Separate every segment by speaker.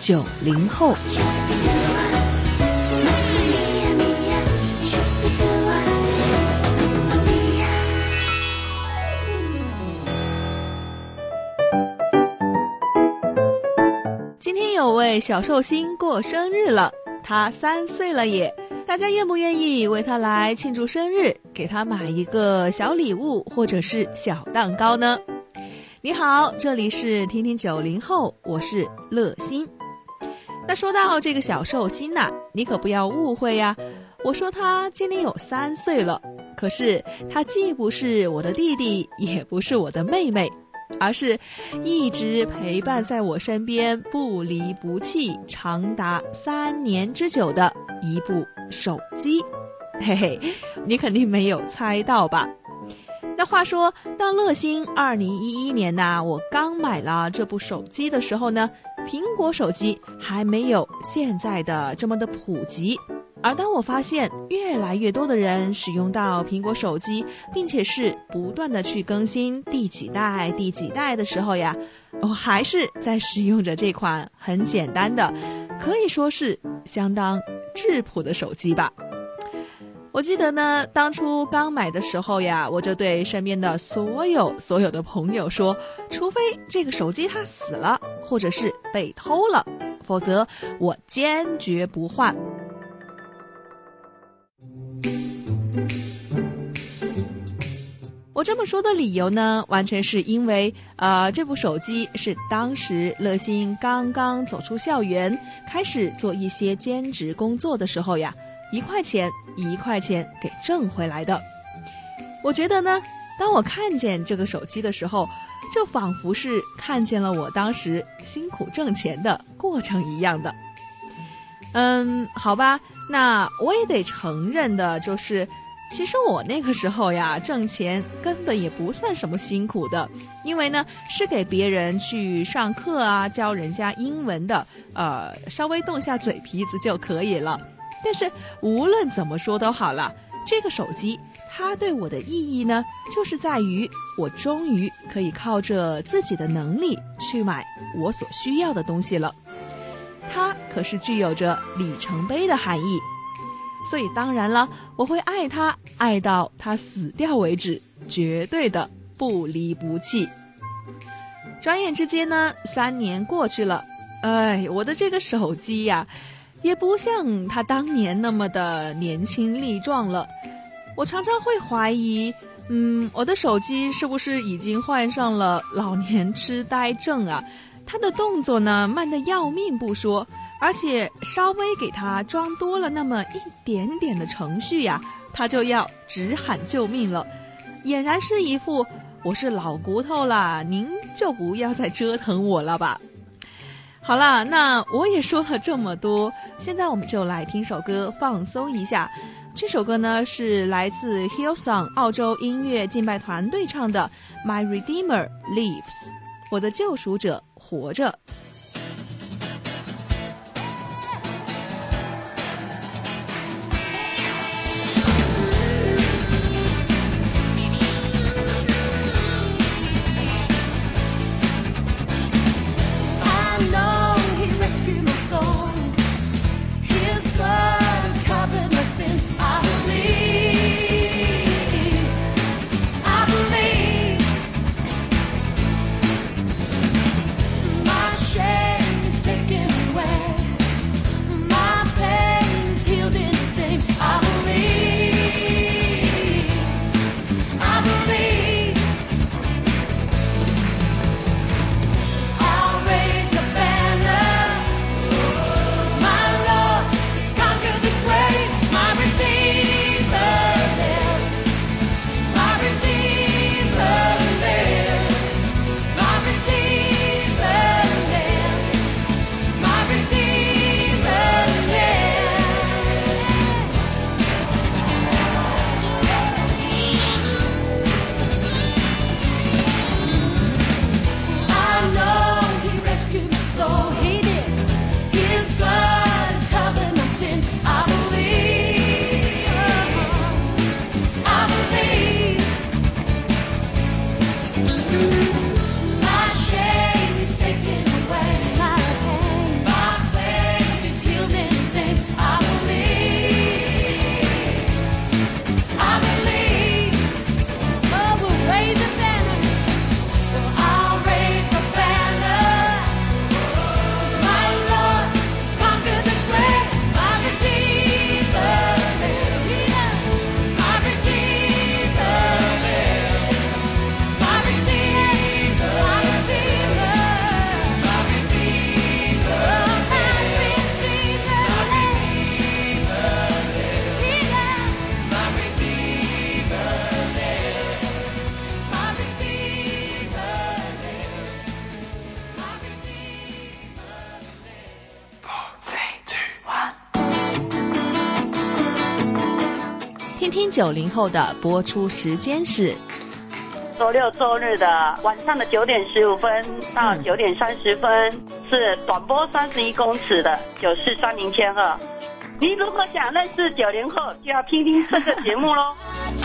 Speaker 1: 九零后。今天有位小寿星过生日了，他三岁了耶！大家愿不愿意为他来庆祝生日，给他买一个小礼物或者是小蛋糕呢？你好，这里是听听九零后，我是乐心。那说到这个小寿星呐，你可不要误会呀，我说他今年有三岁了，可是他既不是我的弟弟，也不是我的妹妹，而是一直陪伴在我身边不离不弃长达三年之久的一部手机。嘿嘿，你肯定没有猜到吧？那话说，当乐星二零一一年呐，我刚买了这部手机的时候呢，苹果手机还没有现在的这么的普及。而当我发现越来越多的人使用到苹果手机，并且是不断的去更新第几代、第几代的时候呀，我还是在使用着这款很简单的，可以说是相当质朴的手机吧。我记得呢，当初刚买的时候呀，我就对身边的所有所有的朋友说，除非这个手机它死了，或者是被偷了，否则我坚决不换。我这么说的理由呢，完全是因为，呃，这部手机是当时乐心刚刚走出校园，开始做一些兼职工作的时候呀。一块钱一块钱给挣回来的，我觉得呢，当我看见这个手机的时候，就仿佛是看见了我当时辛苦挣钱的过程一样的。嗯，好吧，那我也得承认的就是，其实我那个时候呀，挣钱根本也不算什么辛苦的，因为呢是给别人去上课啊，教人家英文的，呃，稍微动下嘴皮子就可以了。但是无论怎么说都好了，这个手机它对我的意义呢，就是在于我终于可以靠着自己的能力去买我所需要的东西了。它可是具有着里程碑的含义，所以当然了，我会爱它，爱到它死掉为止，绝对的不离不弃。转眼之间呢，三年过去了，哎，我的这个手机呀。也不像他当年那么的年轻力壮了，我常常会怀疑，嗯，我的手机是不是已经患上了老年痴呆症啊？他的动作呢慢得要命不说，而且稍微给他装多了那么一点点的程序呀，他就要直喊救命了，俨然是一副我是老骨头啦，您就不要再折腾我了吧。好啦，那我也说了这么多，现在我们就来听首歌放松一下。这首歌呢是来自 Hillsong 澳洲音乐敬拜团队唱的《My Redeemer Lives》，我的救赎者活着。听听九零后的播出时间是。
Speaker 2: 周六周日的晚上的九点十五分到九点三十分是短波三十一公尺的九四三零千赫。你如果想认识九零后，就要听听这个节目喽。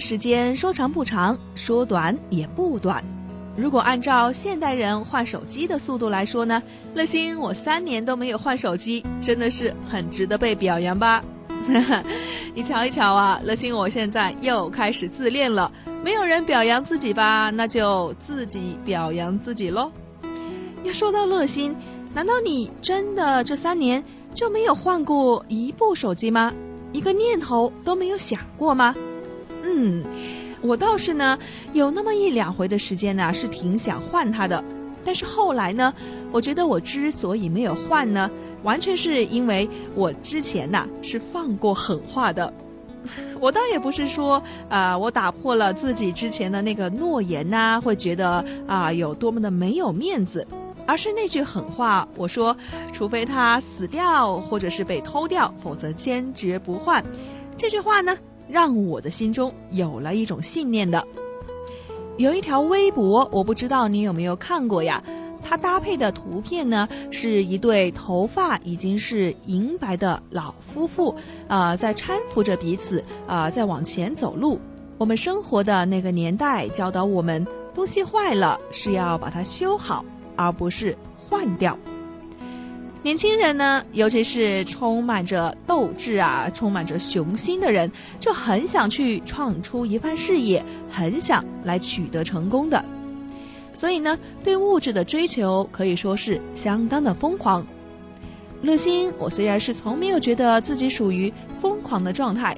Speaker 1: 时间说长不长，说短也不短。如果按照现代人换手机的速度来说呢，乐心我三年都没有换手机，真的是很值得被表扬吧？你瞧一瞧啊，乐心我现在又开始自恋了。没有人表扬自己吧，那就自己表扬自己喽。要说到乐心，难道你真的这三年就没有换过一部手机吗？一个念头都没有想过吗？嗯，我倒是呢，有那么一两回的时间呢，是挺想换他的。但是后来呢，我觉得我之所以没有换呢，完全是因为我之前呐是放过狠话的。我倒也不是说啊，我打破了自己之前的那个诺言呐，会觉得啊有多么的没有面子，而是那句狠话，我说，除非他死掉或者是被偷掉，否则坚决不换。这句话呢。让我的心中有了一种信念的，有一条微博，我不知道你有没有看过呀？它搭配的图片呢，是一对头发已经是银白的老夫妇，啊，在搀扶着彼此，啊，在往前走路。我们生活的那个年代教导我们，东西坏了是要把它修好，而不是换掉。年轻人呢，尤其是充满着斗志啊、充满着雄心的人，就很想去创出一番事业，很想来取得成功的。所以呢，对物质的追求可以说是相当的疯狂。乐心，我虽然是从没有觉得自己属于疯狂的状态，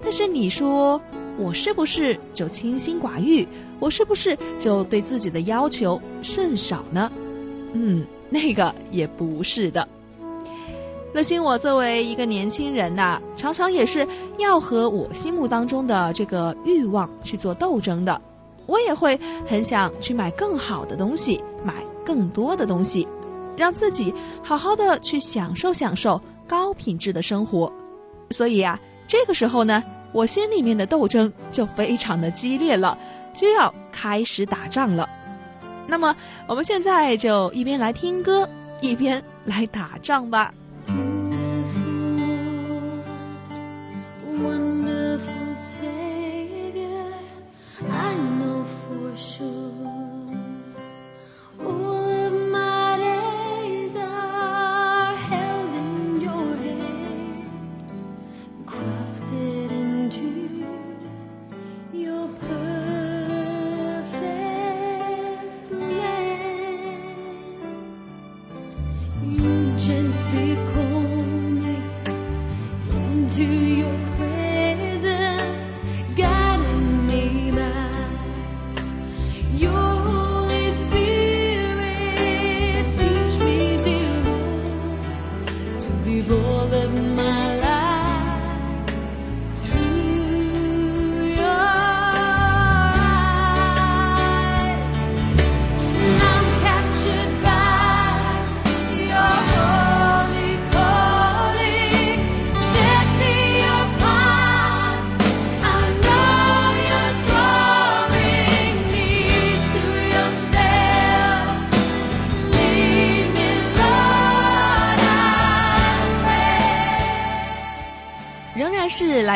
Speaker 1: 但是你说我是不是就清心寡欲？我是不是就对自己的要求甚少呢？嗯。那个也不是的，乐心，我作为一个年轻人呐，常常也是要和我心目当中的这个欲望去做斗争的。我也会很想去买更好的东西，买更多的东西，让自己好好的去享受享受高品质的生活。所以啊，这个时候呢，我心里面的斗争就非常的激烈了，就要开始打仗了。那么，我们现在就一边来听歌，一边来打仗吧。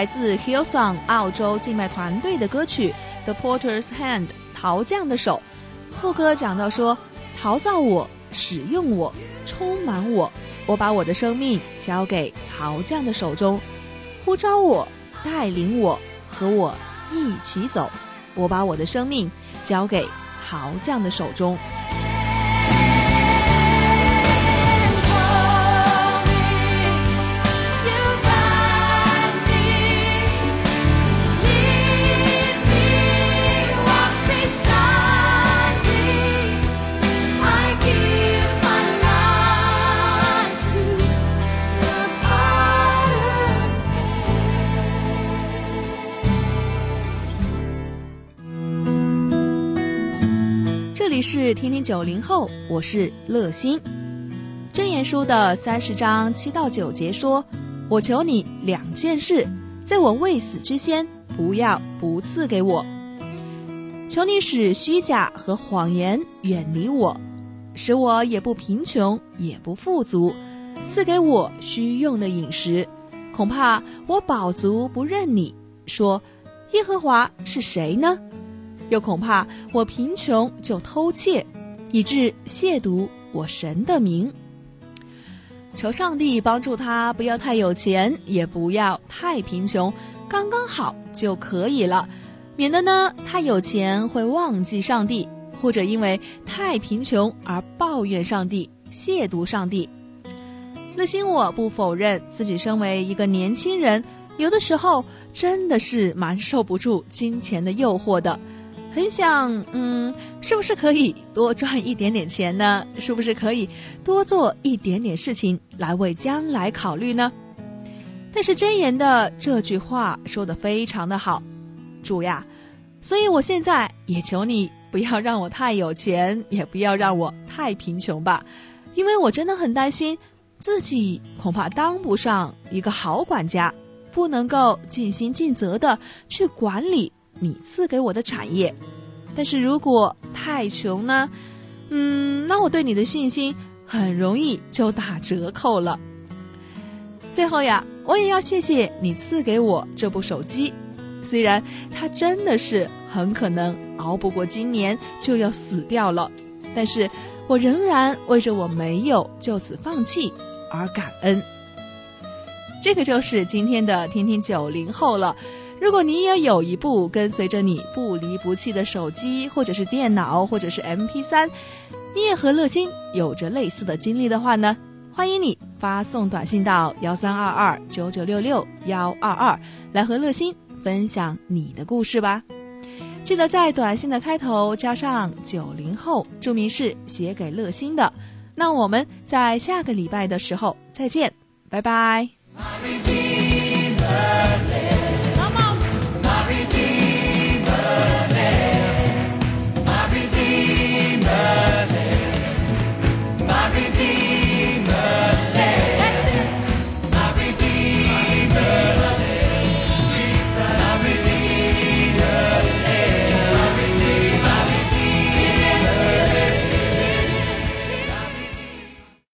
Speaker 1: 来自 Hillsong 澳洲静脉团队的歌曲《The Porter's Hand》陶匠的手，副歌讲到说：陶造我，使用我，充满我，我把我的生命交给陶匠的手中，呼召我，带领我，和我一起走，我把我的生命交给陶匠的手中。是听听九零后，我是乐心。真言书的三十章七到九节说：“我求你两件事，在我未死之先，不要不赐给我。求你使虚假和谎言远离我，使我也不贫穷，也不富足，赐给我需用的饮食。恐怕我饱足不认你，说耶和华是谁呢？又恐怕我贫穷就偷窃，以致亵渎我神的名。”求上帝帮助他，不要太有钱，也不要太贫穷，刚刚好就可以了，免得呢太有钱会忘记上帝，或者因为太贫穷而抱怨上帝、亵渎上帝。乐心我不否认自己身为一个年轻人，有的时候真的是蛮受不住金钱的诱惑的。很想，嗯，是不是可以多赚一点点钱呢？是不是可以多做一点点事情来为将来考虑呢？但是真言的这句话说的非常的好，主呀，所以我现在也求你不要让我太有钱，也不要让我太贫穷吧，因为我真的很担心自己恐怕当不上一个好管家，不能够尽心尽责的去管理。你赐给我的产业，但是如果太穷呢？嗯，那我对你的信心很容易就打折扣了。最后呀，我也要谢谢你赐给我这部手机，虽然它真的是很可能熬不过今年就要死掉了，但是我仍然为着我没有就此放弃而感恩。这个就是今天的听听九零后了。如果你也有一部跟随着你不离不弃的手机，或者是电脑，或者是 M P 三，你也和乐心有着类似的经历的话呢，欢迎你发送短信到幺三二二九九六六幺二二，来和乐心分享你的故事吧。记得在短信的开头加上九零后，注明是写给乐心的。那我们在下个礼拜的时候再见，拜拜。